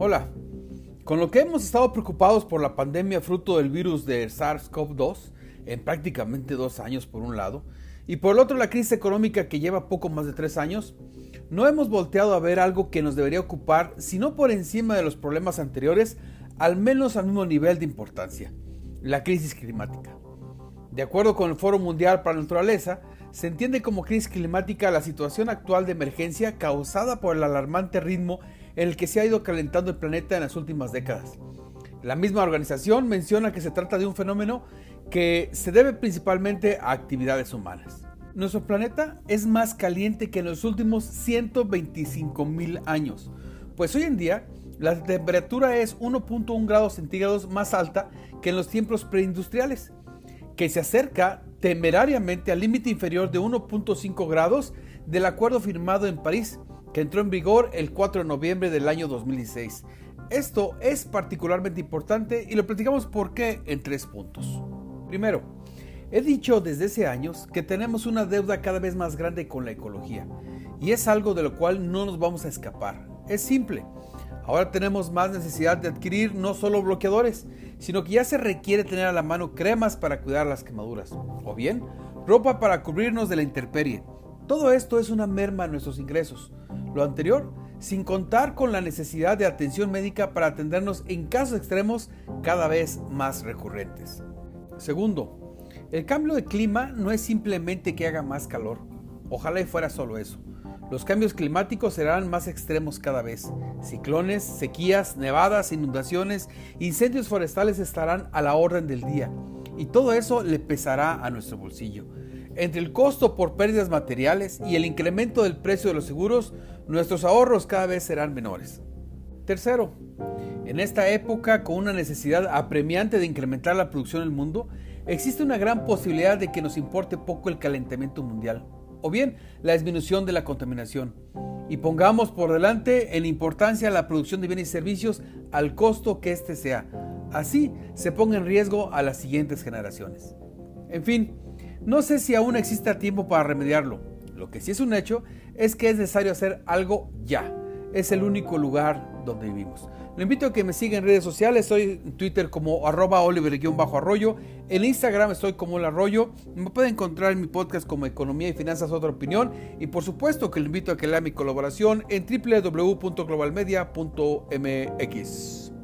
Hola. Con lo que hemos estado preocupados por la pandemia fruto del virus de SARS-CoV-2 en prácticamente dos años por un lado, y por el otro la crisis económica que lleva poco más de tres años, no hemos volteado a ver algo que nos debería ocupar, si no por encima de los problemas anteriores, al menos al mismo nivel de importancia, la crisis climática. De acuerdo con el Foro Mundial para la Naturaleza, se entiende como crisis climática la situación actual de emergencia causada por el alarmante ritmo en el que se ha ido calentando el planeta en las últimas décadas. La misma organización menciona que se trata de un fenómeno que se debe principalmente a actividades humanas. Nuestro planeta es más caliente que en los últimos 125 mil años, pues hoy en día la temperatura es 1.1 grados centígrados más alta que en los tiempos preindustriales, que se acerca temerariamente al límite inferior de 1.5 grados del acuerdo firmado en París, que entró en vigor el 4 de noviembre del año 2016. Esto es particularmente importante y lo platicamos por qué en tres puntos. Primero, he dicho desde hace años que tenemos una deuda cada vez más grande con la ecología y es algo de lo cual no nos vamos a escapar. Es simple. Ahora tenemos más necesidad de adquirir no solo bloqueadores, sino que ya se requiere tener a la mano cremas para cuidar las quemaduras, o bien ropa para cubrirnos de la intemperie. Todo esto es una merma a nuestros ingresos. Lo anterior, sin contar con la necesidad de atención médica para atendernos en casos extremos cada vez más recurrentes. Segundo, el cambio de clima no es simplemente que haga más calor. Ojalá y fuera solo eso. Los cambios climáticos serán más extremos cada vez. Ciclones, sequías, nevadas, inundaciones, incendios forestales estarán a la orden del día. Y todo eso le pesará a nuestro bolsillo. Entre el costo por pérdidas materiales y el incremento del precio de los seguros, nuestros ahorros cada vez serán menores. Tercero, en esta época con una necesidad apremiante de incrementar la producción en el mundo, existe una gran posibilidad de que nos importe poco el calentamiento mundial o bien la disminución de la contaminación. Y pongamos por delante en importancia la producción de bienes y servicios al costo que éste sea. Así se ponga en riesgo a las siguientes generaciones. En fin, no sé si aún exista tiempo para remediarlo. Lo que sí es un hecho es que es necesario hacer algo ya. Es el único lugar donde vivimos. Le invito a que me siga en redes sociales. Estoy en Twitter como arroba oliver-arroyo. En Instagram estoy como el arroyo. Me puede encontrar en mi podcast como Economía y Finanzas Otra Opinión. Y por supuesto que le invito a que lea mi colaboración en www.globalmedia.mx.